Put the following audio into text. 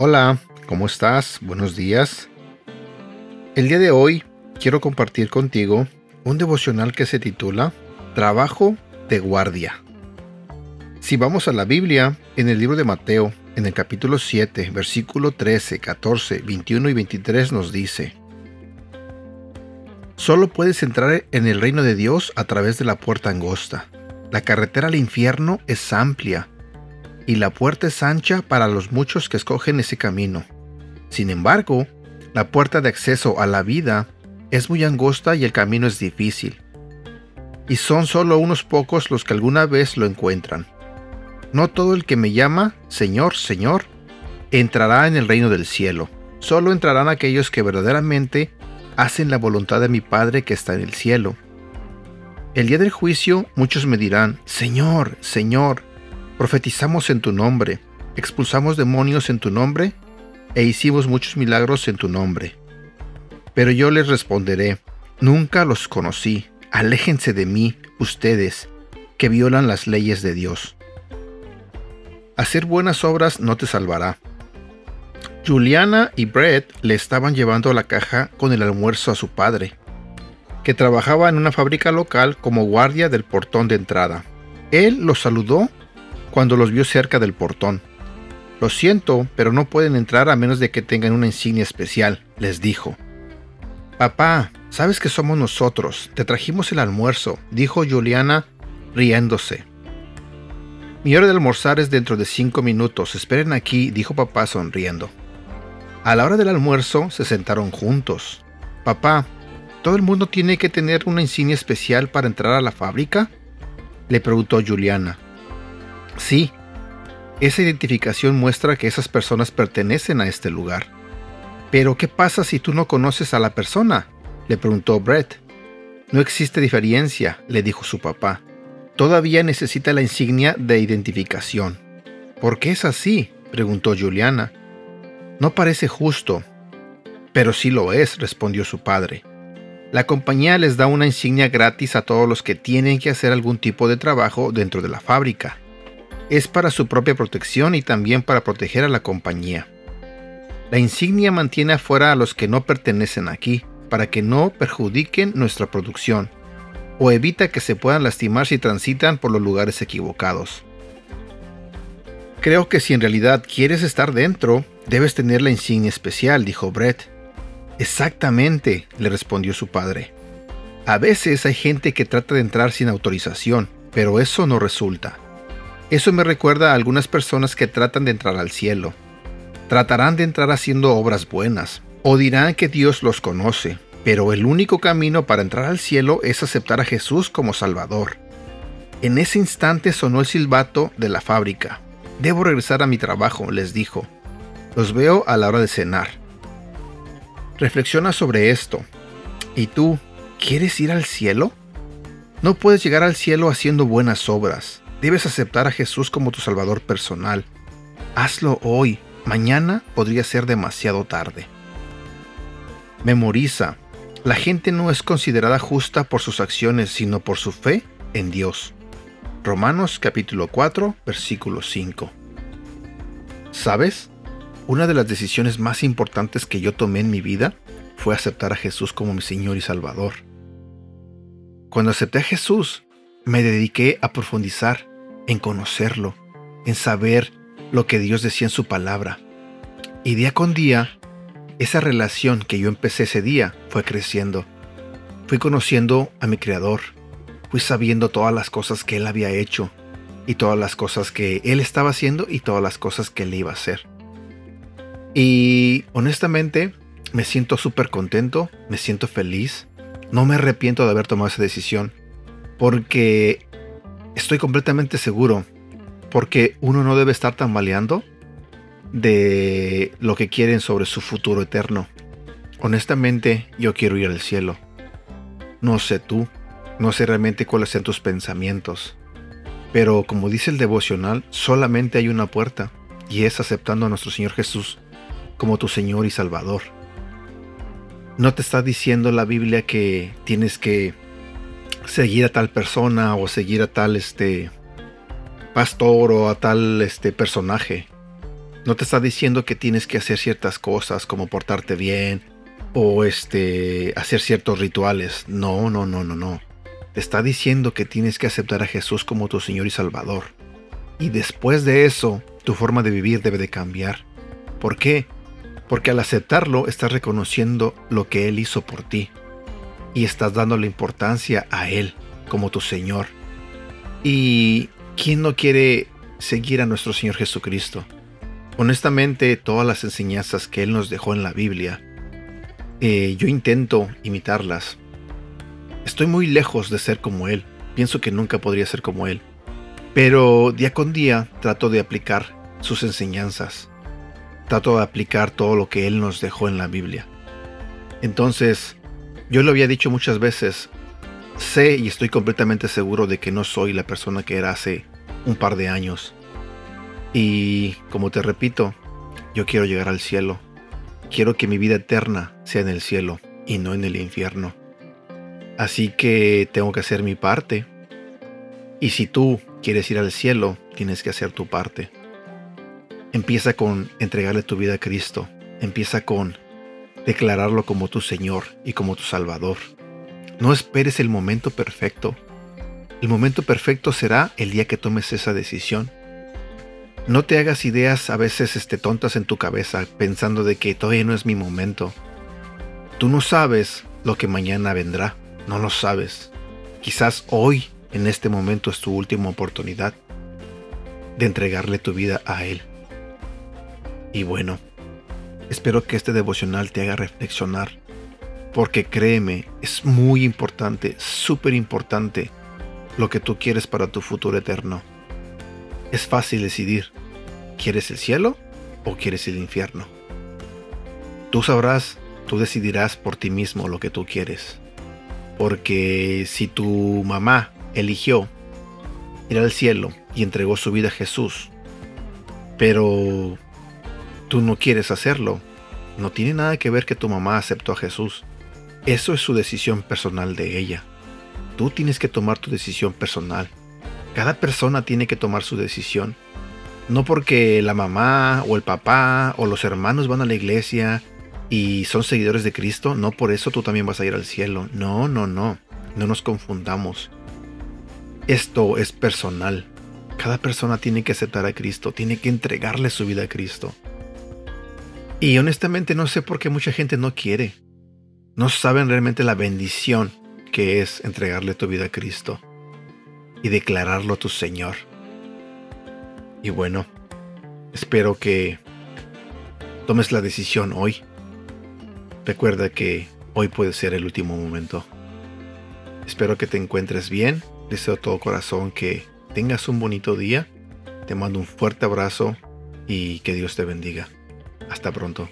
Hola, ¿cómo estás? Buenos días. El día de hoy quiero compartir contigo un devocional que se titula Trabajo de guardia. Si vamos a la Biblia, en el libro de Mateo, en el capítulo 7, versículo 13, 14, 21 y 23 nos dice, Solo puedes entrar en el reino de Dios a través de la puerta angosta. La carretera al infierno es amplia y la puerta es ancha para los muchos que escogen ese camino. Sin embargo, la puerta de acceso a la vida es muy angosta y el camino es difícil. Y son solo unos pocos los que alguna vez lo encuentran. No todo el que me llama, Señor, Señor, entrará en el reino del cielo. Solo entrarán aquellos que verdaderamente hacen la voluntad de mi Padre que está en el cielo. El día del juicio muchos me dirán, Señor, Señor, profetizamos en tu nombre, expulsamos demonios en tu nombre, e hicimos muchos milagros en tu nombre. Pero yo les responderé, nunca los conocí, aléjense de mí, ustedes, que violan las leyes de Dios. Hacer buenas obras no te salvará. Juliana y Brett le estaban llevando la caja con el almuerzo a su padre, que trabajaba en una fábrica local como guardia del portón de entrada. Él los saludó cuando los vio cerca del portón. Lo siento, pero no pueden entrar a menos de que tengan una insignia especial, les dijo. Papá, sabes que somos nosotros, te trajimos el almuerzo, dijo Juliana riéndose. Mi hora de almorzar es dentro de cinco minutos. Esperen aquí, dijo papá sonriendo. A la hora del almuerzo se sentaron juntos. Papá, ¿todo el mundo tiene que tener una insignia especial para entrar a la fábrica? Le preguntó Juliana. Sí, esa identificación muestra que esas personas pertenecen a este lugar. Pero, ¿qué pasa si tú no conoces a la persona? Le preguntó Brett. No existe diferencia, le dijo su papá todavía necesita la insignia de identificación. ¿Por qué es así? preguntó Juliana. No parece justo. Pero sí lo es, respondió su padre. La compañía les da una insignia gratis a todos los que tienen que hacer algún tipo de trabajo dentro de la fábrica. Es para su propia protección y también para proteger a la compañía. La insignia mantiene afuera a los que no pertenecen aquí, para que no perjudiquen nuestra producción o evita que se puedan lastimar si transitan por los lugares equivocados. Creo que si en realidad quieres estar dentro, debes tener la insignia especial, dijo Brett. Exactamente, le respondió su padre. A veces hay gente que trata de entrar sin autorización, pero eso no resulta. Eso me recuerda a algunas personas que tratan de entrar al cielo. Tratarán de entrar haciendo obras buenas, o dirán que Dios los conoce, pero el único camino para entrar al cielo es aceptar a Jesús como Salvador. En ese instante sonó el silbato de la fábrica. Debo regresar a mi trabajo, les dijo. Los veo a la hora de cenar. Reflexiona sobre esto. ¿Y tú, quieres ir al cielo? No puedes llegar al cielo haciendo buenas obras. Debes aceptar a Jesús como tu Salvador personal. Hazlo hoy. Mañana podría ser demasiado tarde. Memoriza la gente no es considerada justa por sus acciones, sino por su fe en Dios. Romanos capítulo 4, versículo 5. ¿Sabes? Una de las decisiones más importantes que yo tomé en mi vida fue aceptar a Jesús como mi Señor y Salvador. Cuando acepté a Jesús, me dediqué a profundizar en conocerlo, en saber lo que Dios decía en su palabra. Y día con día esa relación que yo empecé ese día fue creciendo. Fui conociendo a mi Creador, fui sabiendo todas las cosas que Él había hecho y todas las cosas que Él estaba haciendo y todas las cosas que Él iba a hacer. Y honestamente me siento súper contento, me siento feliz, no me arrepiento de haber tomado esa decisión, porque estoy completamente seguro, porque uno no debe estar tambaleando de lo que quieren sobre su futuro eterno. Honestamente, yo quiero ir al cielo. No sé tú, no sé realmente cuáles sean tus pensamientos. Pero como dice el devocional, solamente hay una puerta, y es aceptando a nuestro Señor Jesús como tu Señor y Salvador. No te está diciendo la Biblia que tienes que seguir a tal persona o seguir a tal este pastor o a tal este personaje. No te está diciendo que tienes que hacer ciertas cosas como portarte bien o este hacer ciertos rituales. No, no, no, no, no. Te está diciendo que tienes que aceptar a Jesús como tu Señor y Salvador. Y después de eso, tu forma de vivir debe de cambiar. ¿Por qué? Porque al aceptarlo estás reconociendo lo que Él hizo por ti y estás dando la importancia a Él como tu Señor. ¿Y quién no quiere seguir a nuestro Señor Jesucristo? Honestamente, todas las enseñanzas que Él nos dejó en la Biblia, eh, yo intento imitarlas. Estoy muy lejos de ser como Él. Pienso que nunca podría ser como Él. Pero día con día trato de aplicar sus enseñanzas trato de aplicar todo lo que Él nos dejó en la Biblia. Entonces, yo lo había dicho muchas veces, sé y estoy completamente seguro de que no soy la persona que era hace un par de años. Y como te repito, yo quiero llegar al cielo. Quiero que mi vida eterna sea en el cielo y no en el infierno. Así que tengo que hacer mi parte. Y si tú quieres ir al cielo, tienes que hacer tu parte. Empieza con entregarle tu vida a Cristo. Empieza con declararlo como tu Señor y como tu Salvador. No esperes el momento perfecto. El momento perfecto será el día que tomes esa decisión. No te hagas ideas a veces este, tontas en tu cabeza pensando de que todavía no es mi momento. Tú no sabes lo que mañana vendrá. No lo sabes. Quizás hoy, en este momento, es tu última oportunidad de entregarle tu vida a Él. Y bueno, espero que este devocional te haga reflexionar, porque créeme, es muy importante, súper importante lo que tú quieres para tu futuro eterno. Es fácil decidir, ¿quieres el cielo o quieres el infierno? Tú sabrás, tú decidirás por ti mismo lo que tú quieres. Porque si tu mamá eligió ir al cielo y entregó su vida a Jesús, pero tú no quieres hacerlo, no tiene nada que ver que tu mamá aceptó a Jesús. Eso es su decisión personal de ella. Tú tienes que tomar tu decisión personal. Cada persona tiene que tomar su decisión. No porque la mamá o el papá o los hermanos van a la iglesia y son seguidores de Cristo, no por eso tú también vas a ir al cielo. No, no, no. No nos confundamos. Esto es personal. Cada persona tiene que aceptar a Cristo, tiene que entregarle su vida a Cristo. Y honestamente no sé por qué mucha gente no quiere. No saben realmente la bendición que es entregarle tu vida a Cristo y declararlo tu Señor. Y bueno, espero que tomes la decisión hoy. Recuerda que hoy puede ser el último momento. Espero que te encuentres bien. Deseo todo corazón que tengas un bonito día. Te mando un fuerte abrazo y que Dios te bendiga. Hasta pronto.